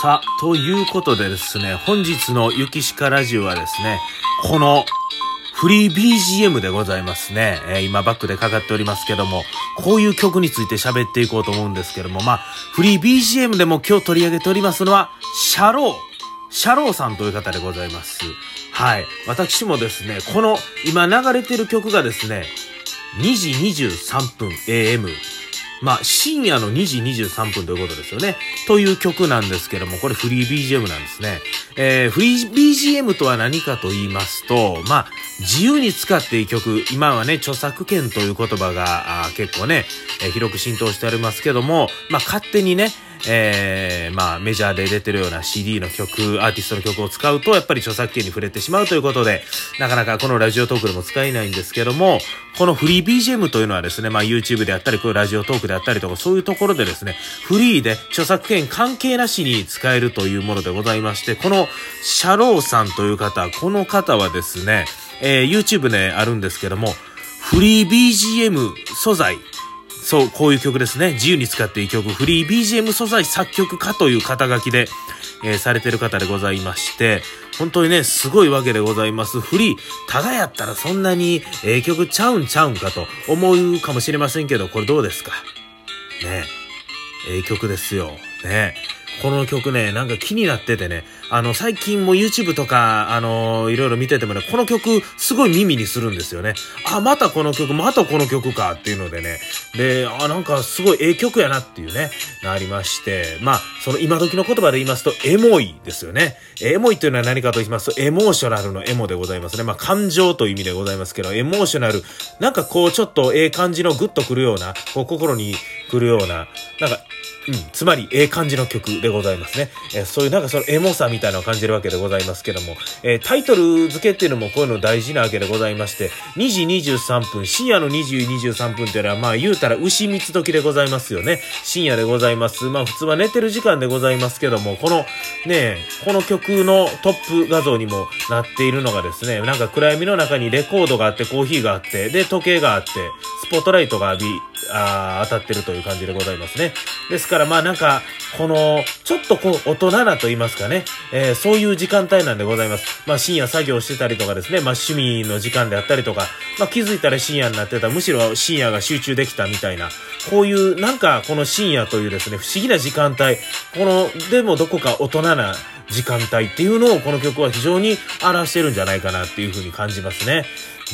さあ、ということでですね、本日のゆきしかラジオはですね、このフリー BGM でございますね。えー、今バックでかかっておりますけども、こういう曲について喋っていこうと思うんですけども、まあ、フリー BGM でも今日取り上げておりますのは、しゃろう。しゃろうさんという方でございます。はい。私もですね、この今流れてる曲がですね、2時23分 AM まあ、深夜の2時23分ということですよね。という曲なんですけども、これフリー BGM なんですね。えー、フリー BGM とは何かと言いますと、まあ、自由に使っていい曲、今はね、著作権という言葉が結構ね、えー、広く浸透してありますけども、まあ、勝手にね、えー、まあ、メジャーで出てるような CD の曲、アーティストの曲を使うと、やっぱり著作権に触れてしまうということで、なかなかこのラジオトークでも使えないんですけども、このフリー BGM というのはですね、まあ、YouTube であったり、こういうラジオトークであったりとか、そういうところでですね、フリーで著作権関係なしに使えるというものでございまして、このシャローさんという方、この方はですね、えー、YouTube であるんですけども、フリー BGM 素材、そう、こういう曲ですね。自由に使っていい曲、フリー BGM 素材作曲家という肩書きで、えー、されてる方でございまして、本当にね、すごいわけでございます。フリー、ただやったらそんなにええ曲ちゃうんちゃうんかと思うかもしれませんけど、これどうですか？ねえ、ええ曲ですよ。ねこの曲ね、なんか気になっててね、あの、最近も YouTube とか、あの、いろいろ見ててもね、この曲、すごい耳にするんですよね。あ、またこの曲、またこの曲かっていうのでね。で、あ、なんかすごいええ曲やなっていうね、なりまして。まあ、その今時の言葉で言いますと、エモいですよね。エモいというのは何かと言いますと、エモーショナルのエモでございますね。まあ、感情という意味でございますけど、エモーショナル、なんかこう、ちょっとええ感じのグッとくるような、こう、心にくるような、なんか、うん、つまり、ええ感じの曲ででございますね。えー、そういうなんかそのエモさみたいなのを感じるわけでございますけども、えー、タイトル付けっていうのもこういうの大事なわけでございまして、2時23分、深夜の2時23分っていうのは、まあ言うたら牛蜜時でございますよね。深夜でございます。まあ普通は寝てる時間でございますけども、このね、この曲のトップ画像にもなっているのがですね、なんか暗闇の中にレコードがあって、コーヒーがあって、で、時計があって、スポットライトが浴び、あ当たってるという感じでございますね。ですからまあなんか、この、ちょっとこう、大人なと言いますかね、えー、そういう時間帯なんでございます。まあ深夜作業してたりとかですね、まあ趣味の時間であったりとか、まあ気づいたら深夜になってた、むしろ深夜が集中できたみたいな、こういうなんかこの深夜というですね、不思議な時間帯、この、でもどこか大人な時間帯っていうのをこの曲は非常に表してるんじゃないかなっていうふうに感じますね。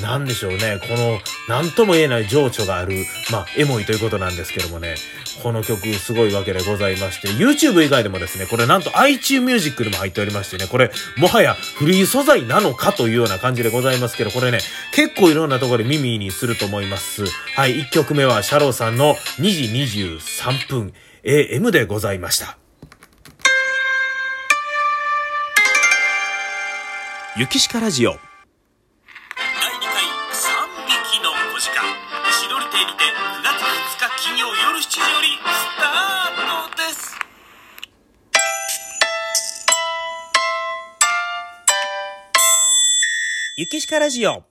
なんでしょうね。この、なんとも言えない情緒がある、まあ、エモいということなんですけどもね。この曲すごいわけでございまして、YouTube 以外でもですね、これなんと iTunes Music でも入っておりましてね、これ、もはやフリー素材なのかというような感じでございますけど、これね、結構いろんなところで耳にすると思います。はい、1曲目はシャローさんの2時23分 AM でございました。ゆきしかラジオゆきしかラジオ。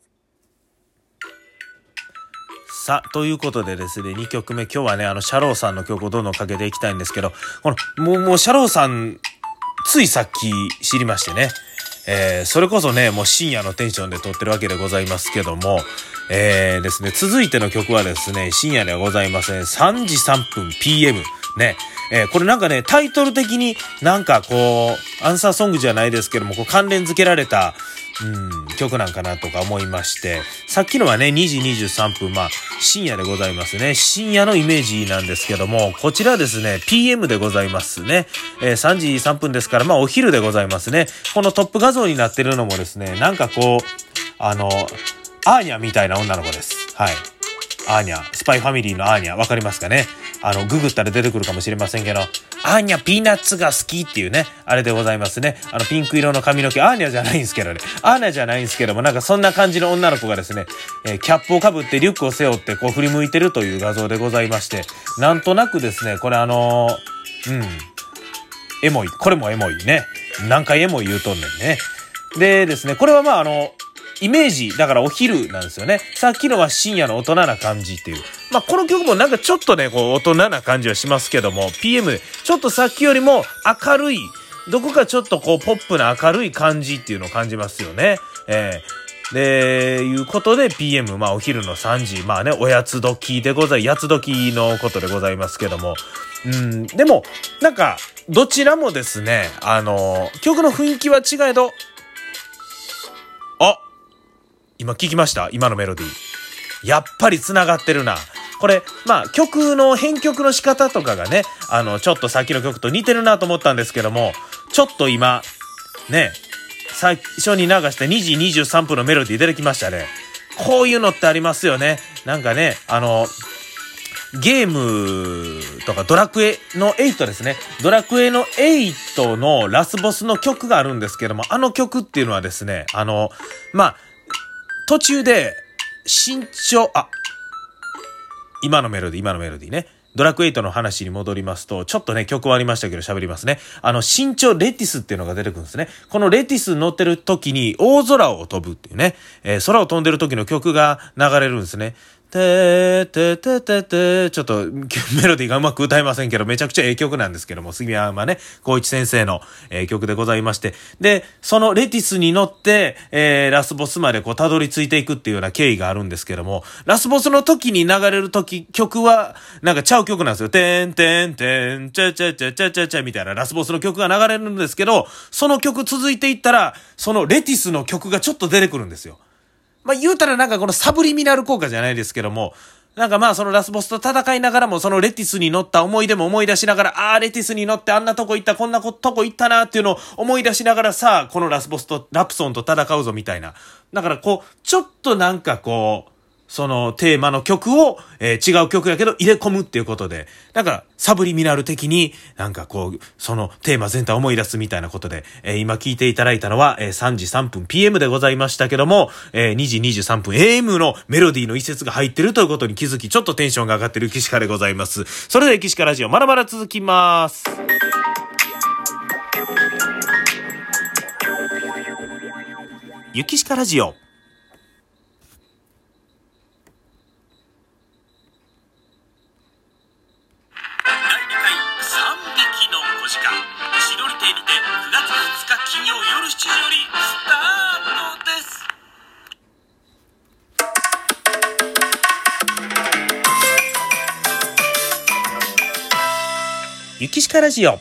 さあ、ということでですね、2曲目、今日はね、あの、シャローさんの曲をどんどんかけていきたいんですけど、この、もう、もう、シャローさん、ついさっき知りましてね、えー、それこそね、もう深夜のテンションで撮ってるわけでございますけども、えー、ですね、続いての曲はですね、深夜ではございません。3時3分 PM。ね、えー、これなんかね、タイトル的になんかこう、アンサーソングじゃないですけども、こう関連付けられた、うん、曲なんかなとか思いまして、さっきのはね、2時23分、まあ、深夜でございますね。深夜のイメージなんですけども、こちらですね、PM でございますね。えー、3時3分ですから、まあ、お昼でございますね。このトップ画像になってるのもですね、なんかこう、あの、アーニャみたいな女の子です。はい。アーニャ、スパイファミリーのアーニャ、わかりますかね？あの、ググったら出てくるかもしれませんけど、アーニャピーナッツが好きっていうね、あれでございますね。あの、ピンク色の髪の毛、アーニャじゃないんですけどね。アーニャじゃないんですけども、なんかそんな感じの女の子がですね、えー、キャップをかぶってリュックを背負ってこう振り向いてるという画像でございまして、なんとなくですね、これあのー、うん、エモい。これもエモいね。何回エモい言うとんねんね。でですね、これはまああの、イメージ、だからお昼なんですよね。さっきのは深夜の大人な感じっていう。まあ、この曲もなんかちょっとね、こう、大人な感じはしますけども、PM で、ちょっとさっきよりも明るい、どこかちょっとこう、ポップな明るい感じっていうのを感じますよね。えー、で、いうことで PM、まあお昼の3時、まあね、おやつ時でござい、やつ時のことでございますけども、うん、でも、なんか、どちらもですね、あの、曲の雰囲気は違えど、今聞きました？今のメロディー。やっぱり繋がってるな。これ、まあ、曲の編曲の仕方とかがね、あの、ちょっとさっきの曲と似てるなと思ったんですけども、ちょっと今、ね、最初に流した2時23分のメロディー出てきましたね。こういうのってありますよね。なんかね、あの、ゲームとかドラクエの8ですね。ドラクエの8のラスボスの曲があるんですけども、あの曲っていうのはですね、あの、まあ、途中で身長、あ、今のメロディー、今のメロディーね。ドラクエイトの話に戻りますと、ちょっとね、曲はありましたけど喋りますね。あの、身長レティスっていうのが出てくるんですね。このレティス乗ってる時に大空を飛ぶっていうね、えー、空を飛んでる時の曲が流れるんですね。てーてーてーてーてちょっとメロディーがうまく歌えませんけど、めちゃくちゃええ曲なんですけども、杉山ね、光一先生の、えー、曲でございまして。で、そのレティスに乗って、えー、ラスボスまでこう、たどり着いていくっていうような経緯があるんですけども、ラスボスの時に流れる時、曲は、なんかちゃう曲なんですよ。てんてんてん、ちゃちゃちゃちゃちゃちゃみたいなラスボスの曲が流れるんですけど、その曲続いていったら、そのレティスの曲がちょっと出てくるんですよ。まあ、言うたらなんかこのサブリミナル効果じゃないですけども、なんかまあそのラスボスと戦いながらもそのレティスに乗った思い出も思い出しながら、ああ、レティスに乗ってあんなとこ行った、こんなとこ行ったなっていうのを思い出しながらさあ、このラスボスとラプソンと戦うぞみたいな。だからこう、ちょっとなんかこう、そのテーマの曲を、えー、違う曲やけど入れ込むっていうことで、だからサブリミナル的になんかこう、そのテーマ全体を思い出すみたいなことで、えー、今聞いていただいたのは、えー、3時3分 PM でございましたけども、えー、2時23分 AM のメロディーの一節が入ってるということに気づき、ちょっとテンションが上がってる岸川でございます。それでは岸川ラジオまだまだ続きます。ゆきしかラジオゆきしかラジオ。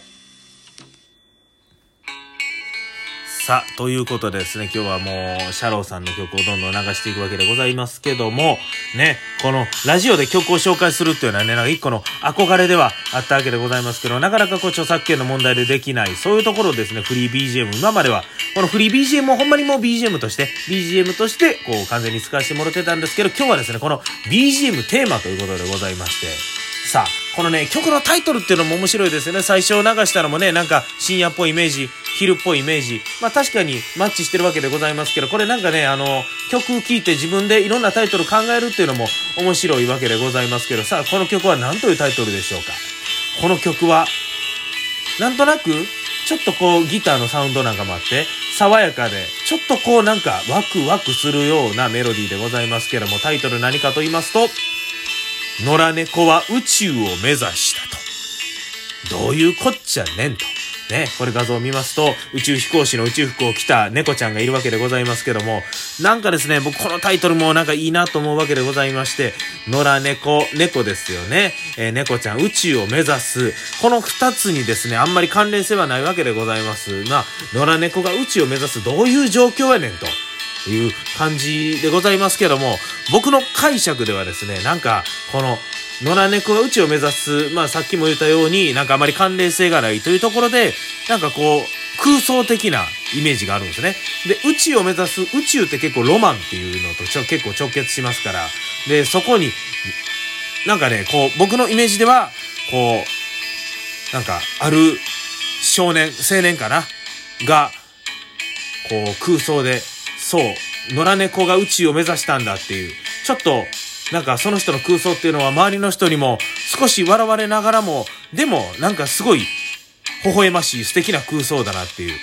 さあ、ということでですね、今日はもう、シャローさんの曲をどんどん流していくわけでございますけども、ね、このラジオで曲を紹介するっていうのはね、なんか一個の憧れではあったわけでございますけど、なかなかこう著作権の問題でできない、そういうところですね、フリー BGM、今までは、このフリー BGM もほんまにもう BGM として、BGM として、こう完全に使わせてもらってたんですけど、今日はですね、この BGM テーマということでございまして、さあ、このね、曲のタイトルっていうのも面白いですよね。最初流したのもね、なんか深夜っぽいイメージ、昼っぽいイメージ。まあ確かにマッチしてるわけでございますけど、これなんかね、あの、曲聴いて自分でいろんなタイトル考えるっていうのも面白いわけでございますけど、さあ、この曲は何というタイトルでしょうか？この曲は、なんとなく、ちょっとこうギターのサウンドなんかもあって、爽やかで、ちょっとこうなんかワクワクするようなメロディーでございますけども、タイトル何かと言いますと、野良猫は宇宙を目指したと。どういうこっちゃねんと。ね、これ画像を見ますと、宇宙飛行士の宇宙服を着た猫ちゃんがいるわけでございますけども、なんかですね、僕このタイトルもなんかいいなと思うわけでございまして、野良猫、猫ですよね。えー、猫ちゃん、宇宙を目指す。この二つにですね、あんまり関連性はないわけでございます。まあ、野良猫が宇宙を目指すどういう状況やねんと。いう感じでございますけども、僕の解釈ではですね、なんか、この、野良猫が宇宙を目指す、まあさっきも言ったように、なんかあまり関連性がないというところで、なんかこう、空想的なイメージがあるんですね。で、宇宙を目指す、宇宙って結構ロマンっていうのとちょ結構直結しますから、で、そこに、なんかね、こう、僕のイメージでは、こう、なんか、ある少年、青年かな？が、こう、空想で、そう、野良猫が宇宙を目指したんだっていう、ちょっと、なんかその人の空想っていうのは周りの人にも少し笑われながらも、でもなんかすごい微笑ましい素敵な空想だなっていう。うん、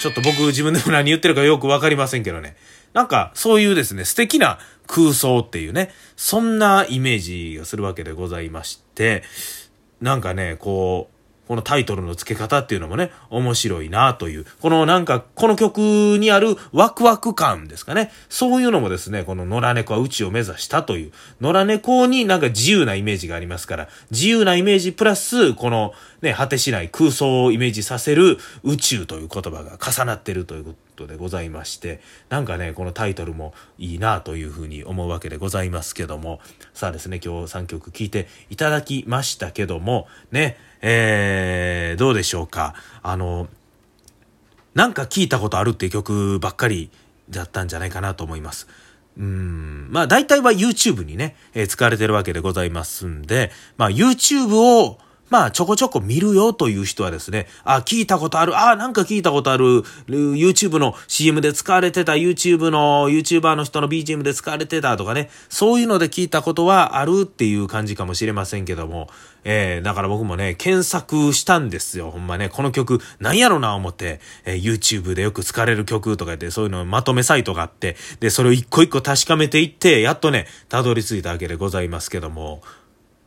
ちょっと僕自分でも何言ってるかよくわかりませんけどね。なんかそういうですね、素敵な空想っていうね、そんなイメージがするわけでございまして、なんかね、こう、このタイトルの付け方っていうのもね、面白いなという、このなんか、この曲にあるワクワク感ですかね。そういうのもですね、この野良猫は宇宙を目指したという、野良猫になんか自由なイメージがありますから、自由なイメージプラス、このね、果てしない空想をイメージさせる宇宙という言葉が重なってるということことでございまして、なんかね、このタイトルもいいなというふうに思うわけでございますけども、さあですね、今日3曲聴いていただきましたけども、ね、えー、どうでしょうか。あの、なんか聞いたことあるっていう曲ばっかりだったんじゃないかなと思います。うん。まあ大体は YouTube にね、えー、使われてるわけでございますんで、まあ YouTube をまあ、ちょこちょこ見るよという人はですね、あ、聞いたことある、あ、なんか聞いたことある、YouTube の CM で使われてた、YouTube の、YouTuber の人の BGM で使われてたとかね、そういうので聞いたことはあるっていう感じかもしれませんけども、えー、だから僕もね、検索したんですよ。ほんまね、この曲、なんやろな思って、えー、YouTube でよく使われる曲とか言って、そういうのまとめサイトがあって、で、それを一個一個確かめていって、やっとね、たどり着いたわけでございますけども、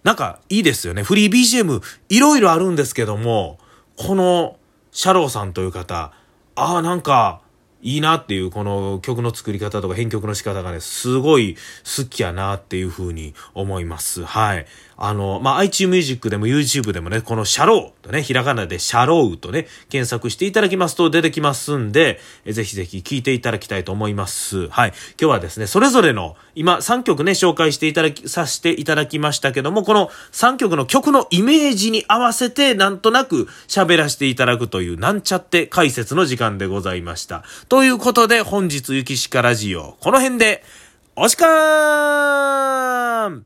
なんかいいですよね。フリー BGM いろいろあるんですけども、このシャローさんという方、ああ、なんかいいなっていうこの曲の作り方とか編曲の仕方がね、すごい好きやなっていうふうに思います。はい。あの、まあ、iTunes Music でも YouTube でもね、このシャローとね、ひらがなでシャローとね、検索していただきますと出てきますんで、えぜひぜひ聴いていただきたいと思います。はい。今日はですね、それぞれの、今3曲ね、紹介していただき、させていただきましたけども、この3曲の曲のイメージに合わせて、なんとなく喋らせていただくという、なんちゃって解説の時間でございました。ということで、本日、ゆきしかラジオ、この辺で、おしかーん